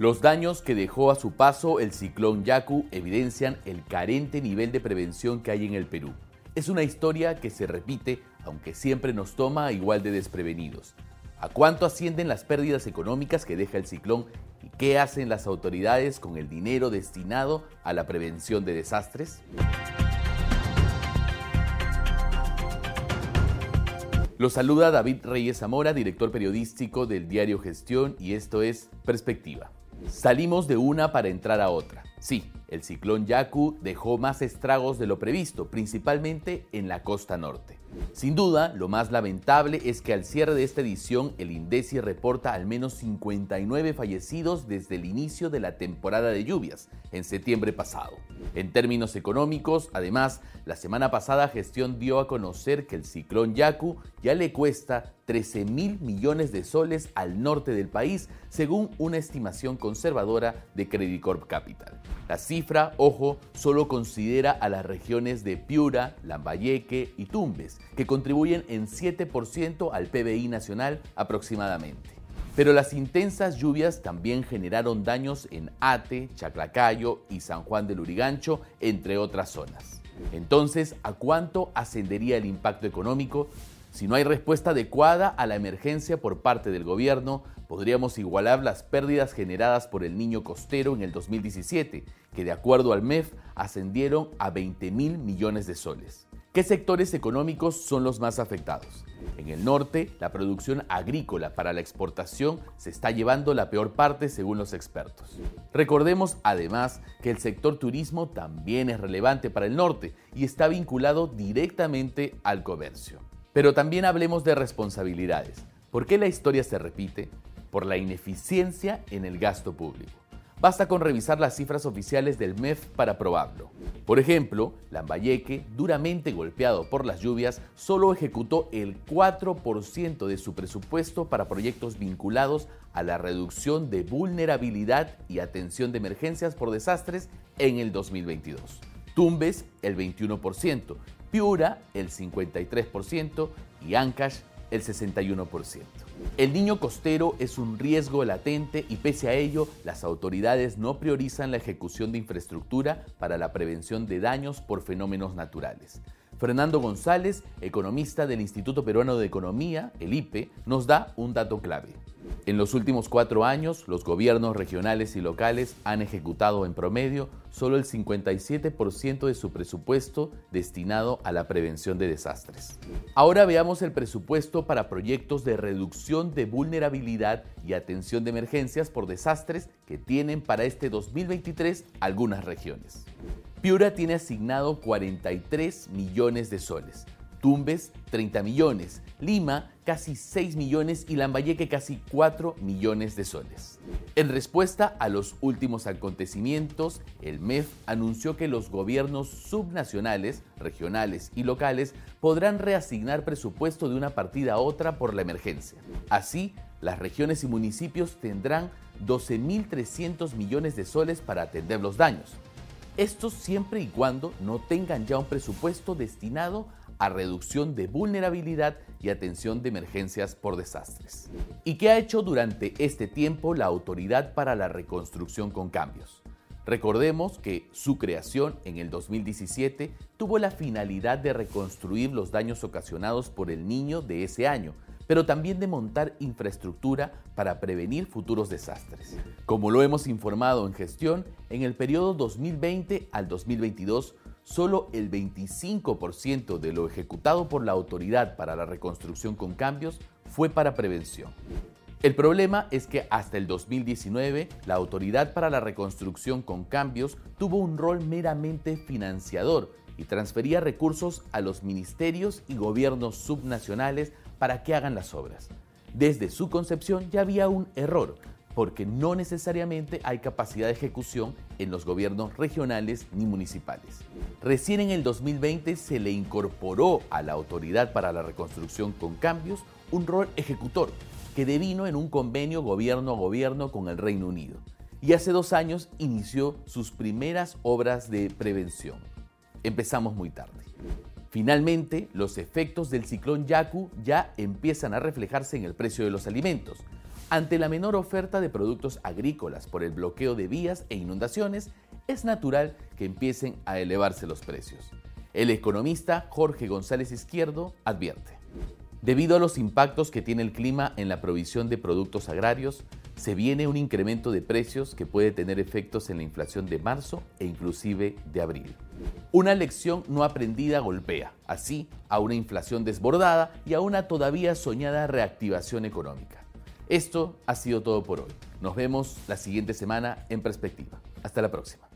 Los daños que dejó a su paso el ciclón Yaku evidencian el carente nivel de prevención que hay en el Perú. Es una historia que se repite, aunque siempre nos toma igual de desprevenidos. ¿A cuánto ascienden las pérdidas económicas que deja el ciclón y qué hacen las autoridades con el dinero destinado a la prevención de desastres? Los saluda David Reyes Zamora, director periodístico del diario Gestión, y esto es Perspectiva. Salimos de una para entrar a otra. Sí, el ciclón Yaku dejó más estragos de lo previsto, principalmente en la costa norte. Sin duda, lo más lamentable es que al cierre de esta edición el INDECI reporta al menos 59 fallecidos desde el inicio de la temporada de lluvias, en septiembre pasado. En términos económicos, además, la semana pasada Gestión dio a conocer que el ciclón Yaku ya le cuesta 13 mil millones de soles al norte del país, según una estimación conservadora de Credit Corp Capital. La cifra, ojo, solo considera a las regiones de Piura, Lambayeque y Tumbes, que contribuyen en 7% al PBI nacional aproximadamente. Pero las intensas lluvias también generaron daños en Ate, Chaclacayo y San Juan del Urigancho, entre otras zonas. Entonces, ¿a cuánto ascendería el impacto económico? Si no hay respuesta adecuada a la emergencia por parte del gobierno, podríamos igualar las pérdidas generadas por el niño costero en el 2017, que de acuerdo al MEF ascendieron a 20 mil millones de soles. ¿Qué sectores económicos son los más afectados? En el norte, la producción agrícola para la exportación se está llevando la peor parte según los expertos. Recordemos además que el sector turismo también es relevante para el norte y está vinculado directamente al comercio. Pero también hablemos de responsabilidades. ¿Por qué la historia se repite? por la ineficiencia en el gasto público. Basta con revisar las cifras oficiales del MEF para probarlo. Por ejemplo, Lambayeque, duramente golpeado por las lluvias, solo ejecutó el 4% de su presupuesto para proyectos vinculados a la reducción de vulnerabilidad y atención de emergencias por desastres en el 2022. Tumbes, el 21%, Piura, el 53% y Ancash, el 61%. El niño costero es un riesgo latente y pese a ello, las autoridades no priorizan la ejecución de infraestructura para la prevención de daños por fenómenos naturales. Fernando González, economista del Instituto Peruano de Economía, el IPE, nos da un dato clave. En los últimos cuatro años, los gobiernos regionales y locales han ejecutado en promedio solo el 57% de su presupuesto destinado a la prevención de desastres. Ahora veamos el presupuesto para proyectos de reducción de vulnerabilidad y atención de emergencias por desastres que tienen para este 2023 algunas regiones. Piura tiene asignado 43 millones de soles, Tumbes 30 millones, Lima casi 6 millones y Lambayeque casi 4 millones de soles. En respuesta a los últimos acontecimientos, el MEF anunció que los gobiernos subnacionales, regionales y locales podrán reasignar presupuesto de una partida a otra por la emergencia. Así, las regiones y municipios tendrán 12.300 millones de soles para atender los daños. Esto siempre y cuando no tengan ya un presupuesto destinado a reducción de vulnerabilidad y atención de emergencias por desastres. ¿Y qué ha hecho durante este tiempo la Autoridad para la Reconstrucción con Cambios? Recordemos que su creación en el 2017 tuvo la finalidad de reconstruir los daños ocasionados por el niño de ese año, pero también de montar infraestructura para prevenir futuros desastres. Como lo hemos informado en gestión, en el periodo 2020 al 2022 solo el 25% de lo ejecutado por la Autoridad para la Reconstrucción con Cambios fue para prevención. El problema es que hasta el 2019 la Autoridad para la Reconstrucción con Cambios tuvo un rol meramente financiador y transfería recursos a los ministerios y gobiernos subnacionales para que hagan las obras. Desde su concepción ya había un error, porque no necesariamente hay capacidad de ejecución en los gobiernos regionales ni municipales. Recién en el 2020 se le incorporó a la Autoridad para la Reconstrucción con Cambios un rol ejecutor que devino en un convenio gobierno a gobierno con el Reino Unido. Y hace dos años inició sus primeras obras de prevención. Empezamos muy tarde. Finalmente, los efectos del ciclón Yaku ya empiezan a reflejarse en el precio de los alimentos. Ante la menor oferta de productos agrícolas por el bloqueo de vías e inundaciones, es natural que empiecen a elevarse los precios. El economista Jorge González Izquierdo advierte. Debido a los impactos que tiene el clima en la provisión de productos agrarios, se viene un incremento de precios que puede tener efectos en la inflación de marzo e inclusive de abril. Una lección no aprendida golpea, así, a una inflación desbordada y a una todavía soñada reactivación económica. Esto ha sido todo por hoy. Nos vemos la siguiente semana en perspectiva. Hasta la próxima.